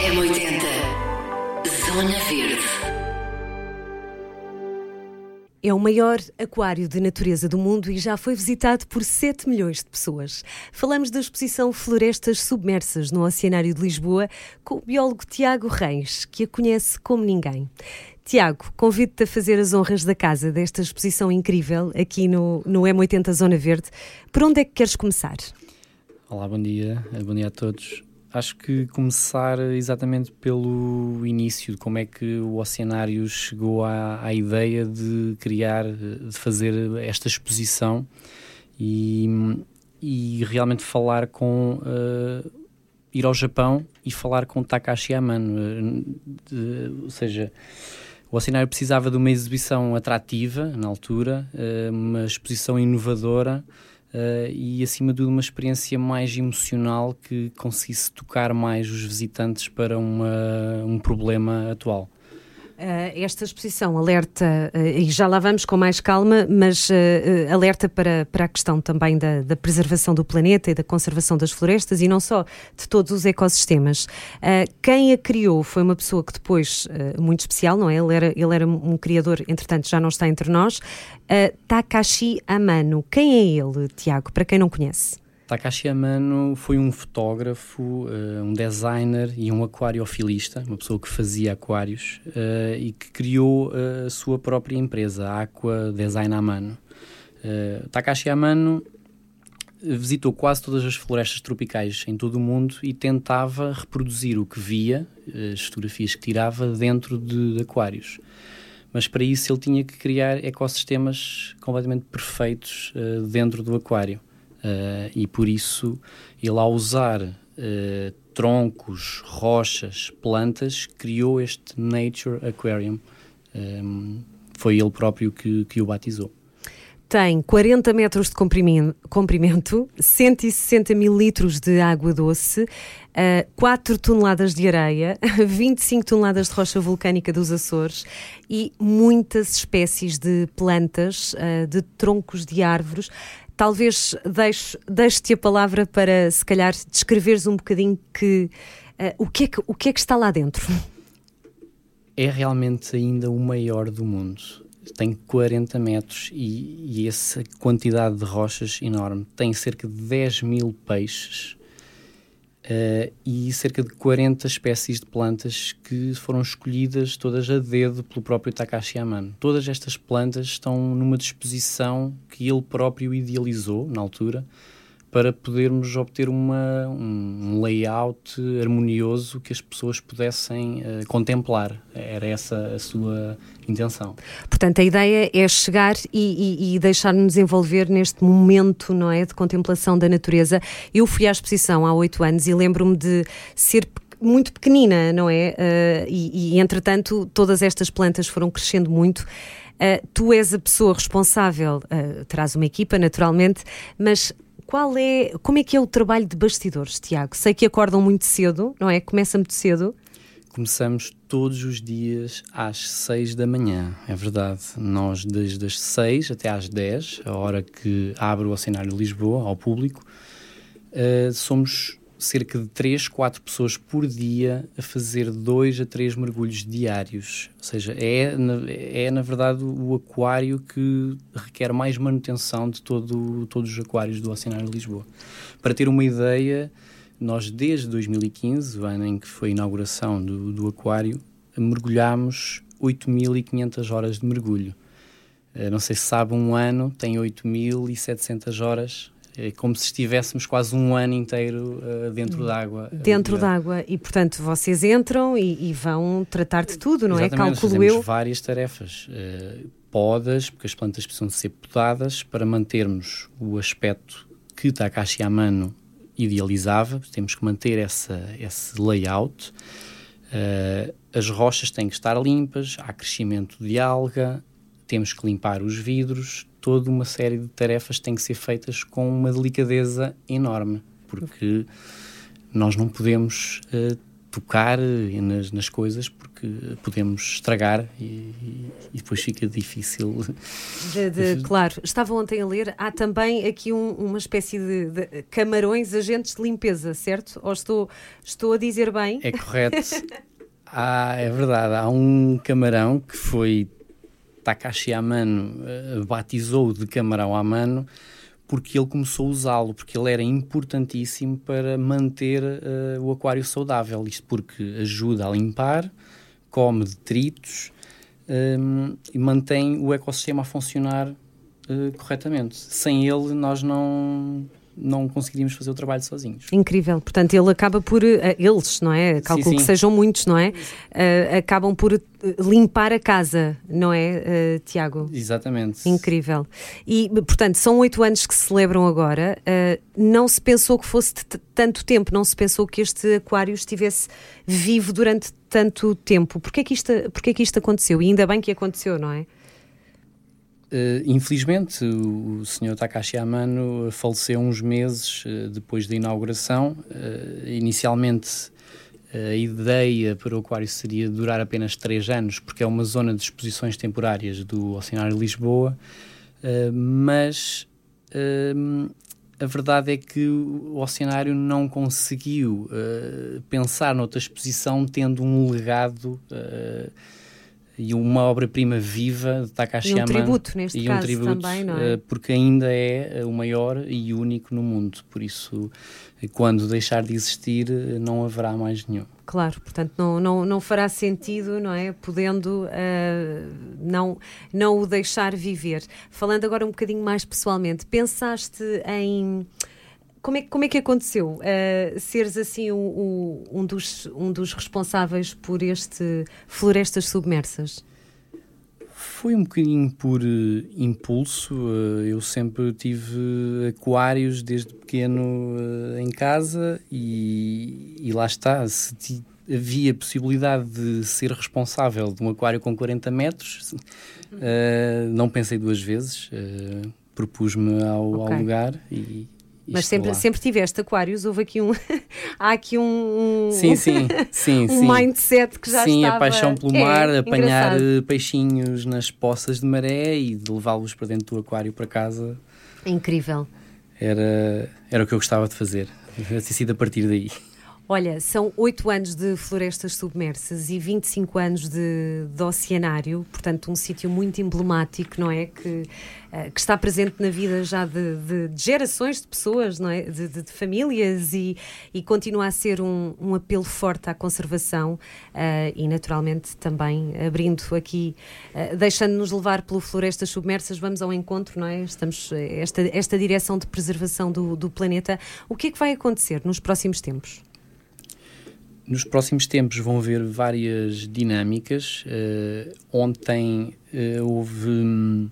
M80 Zona Verde. É o maior aquário de natureza do mundo e já foi visitado por 7 milhões de pessoas. Falamos da exposição Florestas Submersas no Oceanário de Lisboa com o biólogo Tiago Reis, que a conhece como ninguém. Tiago, convido-te a fazer as honras da casa desta exposição incrível aqui no, no M80 Zona Verde. Por onde é que queres começar? Olá, bom dia. Bom dia a todos acho que começar exatamente pelo início, como é que o Oceanário chegou à, à ideia de criar, de fazer esta exposição e, e realmente falar com. Uh, ir ao Japão e falar com Takashi Amano. De, ou seja, o Oceanário precisava de uma exibição atrativa na altura, uh, uma exposição inovadora Uh, e acima de tudo uma experiência mais emocional que conseguisse tocar mais os visitantes para uma, um problema atual. Uh, esta exposição alerta, uh, e já lá vamos com mais calma, mas uh, alerta para, para a questão também da, da, preservação do planeta e da conservação das florestas e não só de todos os ecossistemas. quem a criou foi uma pessoa que depois, muito especial, não é? Ele era, ele era um criador, entretanto já não está entre nós, Takashi Amano. Quem é ele, Tiago, para quem não conhece? Takashi Amano foi um fotógrafo, uh, um designer e um aquariofilista, uma pessoa que fazia aquários uh, e que criou uh, a sua própria empresa, a Aqua Design Amano. Takashi Amano visitou quase todas as florestas tropicais em todo o mundo e tentava reproduzir o que via, as fotografias que tirava, dentro de, de aquários mas para isso ele tinha que criar ecossistemas completamente perfeitos uh, dentro do aquário. Uh, e por isso ele, ao usar uh, troncos, rochas, plantas, criou este Nature Aquarium. Um, foi ele próprio que, que o batizou tem 40 metros de comprimento, 160 mil litros de água doce, uh, eh, 4 toneladas de areia, 25 toneladas de rocha vulcânica dos Açores e muitas espécies de plantas, de troncos de árvores talvez deixe-te a palavra para, se calhar, descreveres um bocadinho que, uh, o, que é que, o que é que está lá dentro. É realmente ainda o maior do mundo. Tem 40 metros e, e essa quantidade de rochas enorme. Tem cerca de 10 mil peixes Uh, e cerca de 40 espécies de plantas que foram escolhidas todas a dedo pelo próprio Takashi Amano. Todas estas plantas estão numa disposição que ele próprio idealizou na altura para podermos obter uma, um layout harmonioso que as pessoas pudessem uh, contemplar. Era essa a sua intenção. Portanto, a ideia é chegar e, e, e deixar-nos envolver neste momento não é, de contemplação da natureza. Eu fui à exposição há oito anos e lembro-me de ser muito pequenina, não é? Uh, e, e, entretanto, todas estas plantas foram crescendo muito. Uh, tu és a pessoa responsável, uh, terás uma equipa, naturalmente, mas qual é, como é que é o trabalho de bastidores, Tiago? Sei que acordam muito cedo, não é? Começa muito cedo. Começamos todos os dias às 6 da manhã, é verdade. Nós, desde as 6 até às 10, a hora que abre o Oceanário Lisboa ao público, uh, somos cerca de 3, 4 pessoas por dia a fazer 2 a 3 mergulhos diários. Ou seja, é, é na verdade o aquário que requer mais manutenção de todo, todos os aquários do Oceanário de Lisboa. Para ter uma ideia, nós desde 2015, o ano em que foi a inauguração do, do aquário, mergulhámos 8.500 horas de mergulho. Eh, não sei se sabe, um ano tem 8.700 horas como se estivéssemos quase um ano inteiro uh, dentro d'água. Dentro d'água. E, portanto, vocês entram e, e, vão tratar de tudo, não é? Exatamente, é? Calculo eu. várias tarefas. Uh, podas, porque as plantas precisam de ser podadas para mantermos o aspecto que Takashi Amano idealizava. Temos que manter essa, esse layout. Uh, as rochas têm que estar limpas, há crescimento de alga, temos que limpar os vidros, toda uma série de tarefas têm que ser feitas com uma delicadeza enorme, porque nós não podemos uh, tocar nas, nas coisas porque podemos estragar e, e depois fica difícil. De, de, claro, estava ontem a ler, há também aqui um, uma espécie de, de, camarões agentes de limpeza, certo? Ou estou, estou a dizer bem? É correto. há, é verdade, há um camarão que foi Takashi Amano, uh, batizou de camarão Amano porque ele começou a usá-lo, porque ele era importantíssimo para manter uh, o aquário saudável. Isto porque ajuda a limpar, come detritos um, ehm, e mantém o ecossistema a funcionar uh, corretamente. Sem ele, nós não não conseguiríamos fazer o trabalho sozinhos. Incrível. Portanto, ele acaba por. Uh, eles, não é? Calculo sim, sim. que sejam muitos, não é? Uh, acabam por eh, limpar a casa, não é, uh, Tiago? Exatamente. Incrível. E, portanto, são oito anos que se celebram agora. não se pensou que fosse tanto tempo, não se pensou que este aquário estivesse vivo durante tanto tempo. Porquê que isto, porquê que isto aconteceu? E ainda bem que aconteceu, não é? Uh, infelizmente, o, o Sr. Takashi Amano faleceu uns meses uh, depois da inauguração. Uh, inicialmente, a ideia para o aquário seria durar apenas três anos, porque é uma zona de exposições temporárias do Oceanário Lisboa, mas a verdade é que o Oceanário não conseguiu pensar noutra exposição tendo um legado e uma obra-prima viva de Takashi E um tributo, neste e caso, um tributo, também, não é? Eh, porque ainda é eh, o maior e único no mundo. Por isso, eh, quando deixar de existir, não haverá mais nenhum. Claro, portanto, não, não, não fará sentido, não é? Podendo uh, não, não o deixar viver. Falando agora um bocadinho mais pessoalmente, pensaste em como é, como é que aconteceu uh, seres assim o, o, um, dos, um dos responsáveis por este Florestas Submersas? Foi um bocadinho por uh, impulso. Uh, eu sempre tive aquários desde pequeno em casa e, e lá está. Se havia possibilidade de ser responsável de um aquário com 40 metros, não pensei duas vezes. Propus-me ao, okay. ao lugar e, mas sempre, sempre tiveste aquários, houve aqui um. há aqui um. Sim, sim, sim. um sim. mindset que já sim, estava... a paixão pelo é, mar, apanhar engraçado. peixinhos nas poças de maré e de levá-los para dentro do aquário para casa. Incrível. Era, era o que eu gostava de fazer. Tinha sido a partir daí. Olha, são oito anos de florestas submersas e 25 anos de, de oceanário, portanto, um sítio muito emblemático, não é? Que, uh, que está presente na vida já de, de, de gerações de pessoas, não é? De, de famílias e, e, continua a ser um, um apelo forte à conservação uh, e, naturalmente, também abrindo aqui, uh, deixando-nos levar pelo Florestas Submersas, vamos ao encontro, não é? Estamos, esta, esta direção de preservação do, do planeta. O que é que vai acontecer nos próximos tempos? Nos próximos tempos vão haver várias dinâmicas. Uh, ontem uh, houve. Um,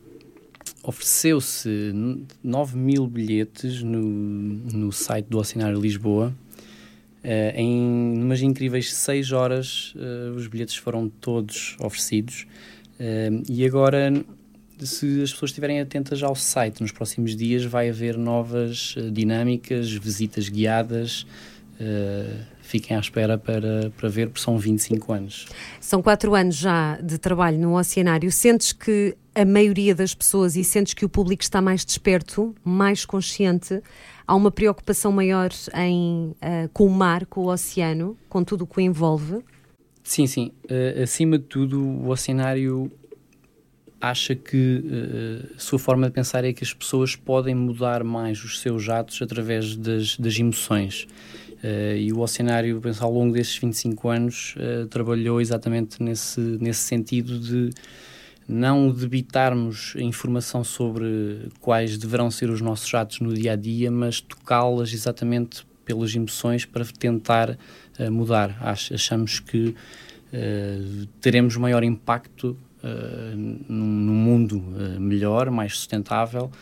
ofereceu-se 9 mil bilhetes no, no site do Oceanário Lisboa. Uh, em umas incríveis 6 horas, os bilhetes foram todos oferecidos. e agora, se as pessoas estiverem atentas ao site, nos próximos dias vai haver novas dinâmicas, visitas guiadas. Uh, fiquem à espera para, para ver, porque são 25 anos. São quatro anos já de trabalho no Oceanário. Sentes que a maioria das pessoas e sentes que o público está mais desperto, mais consciente? Há uma preocupação maior em, uh, com o mar, com o oceano, com tudo o que o envolve? Sim, sim. Uh, acima de tudo, o Oceanário acha que uh, a sua forma de pensar é que as pessoas podem mudar mais os seus atos através das, das emoções. Uh, e o Oceanário, penso, ao longo desses 25 anos, uh, trabalhou exatamente nesse, nesse sentido de não debitarmos informação sobre quais deverão ser os nossos atos no dia a dia, mas tocá-las exatamente pelas emoções para tentar uh, mudar. Ach achamos que teremos maior impacto num, num, mundo melhor, mais sustentável,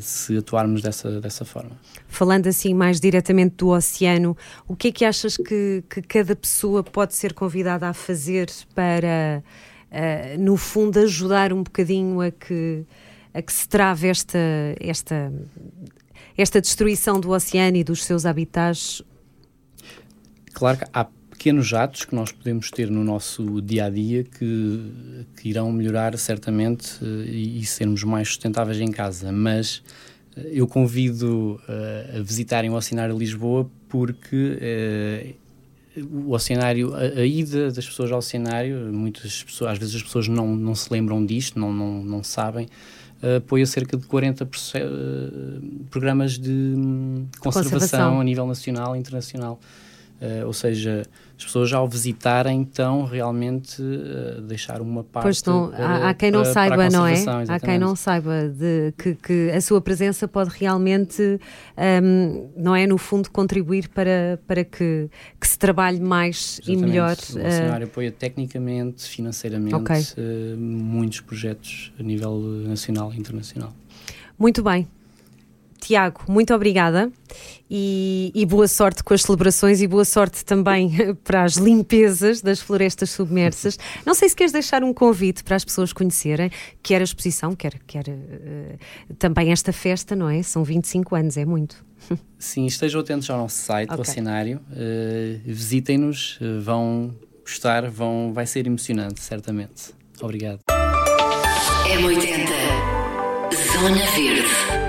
se atuarmos dessa, dessa forma. Falando assim mais diretamente do oceano, o que é que achas que, que cada pessoa pode ser convidada a fazer para, uh, no fundo, ajudar um bocadinho a que, a que se trave esta, esta, esta destruição do oceano e dos seus habitats? Claro que há pequenos atos que nós podemos ter no nosso dia a dia que, que irão melhorar certamente e, e sermos mais sustentáveis em casa. Mas eu convido uh, a visitarem o Oceanário Lisboa porque uh, o Oceanário, a, a, ida das pessoas ao Oceanário, muitas pessoas, às vezes as pessoas não, não se lembram disto, não, não, não sabem, uh, apoia cerca de 40 programas de hum, conservação, conservação a nível nacional e internacional. Uh, ou seja, as pessoas ao visitarem então realmente uh, deixar uma parte pois não, para, há, quem não saiba não é exatamente. há quem não saiba de que, que, a sua presença pode realmente um, não é no fundo contribuir para para que, que se trabalhe mais exatamente. e melhor o cenário uh... apoia tecnicamente financeiramente okay. uh, muitos projetos a nível nacional e internacional muito bem Tiago, muito obrigada e, e, boa sorte com as celebrações e boa sorte também para as limpezas das florestas submersas. Não sei se queres deixar um convite para as pessoas conhecerem, quer a exposição, quer, quer uh, também esta festa, não é? São 25 anos, é muito. Sim, estejam atentos ao nosso site, okay. ao cenário, uh, visitem-nos, uh, vão gostar, vão, vai ser emocionante, certamente. Obrigado. M80 Zona Verde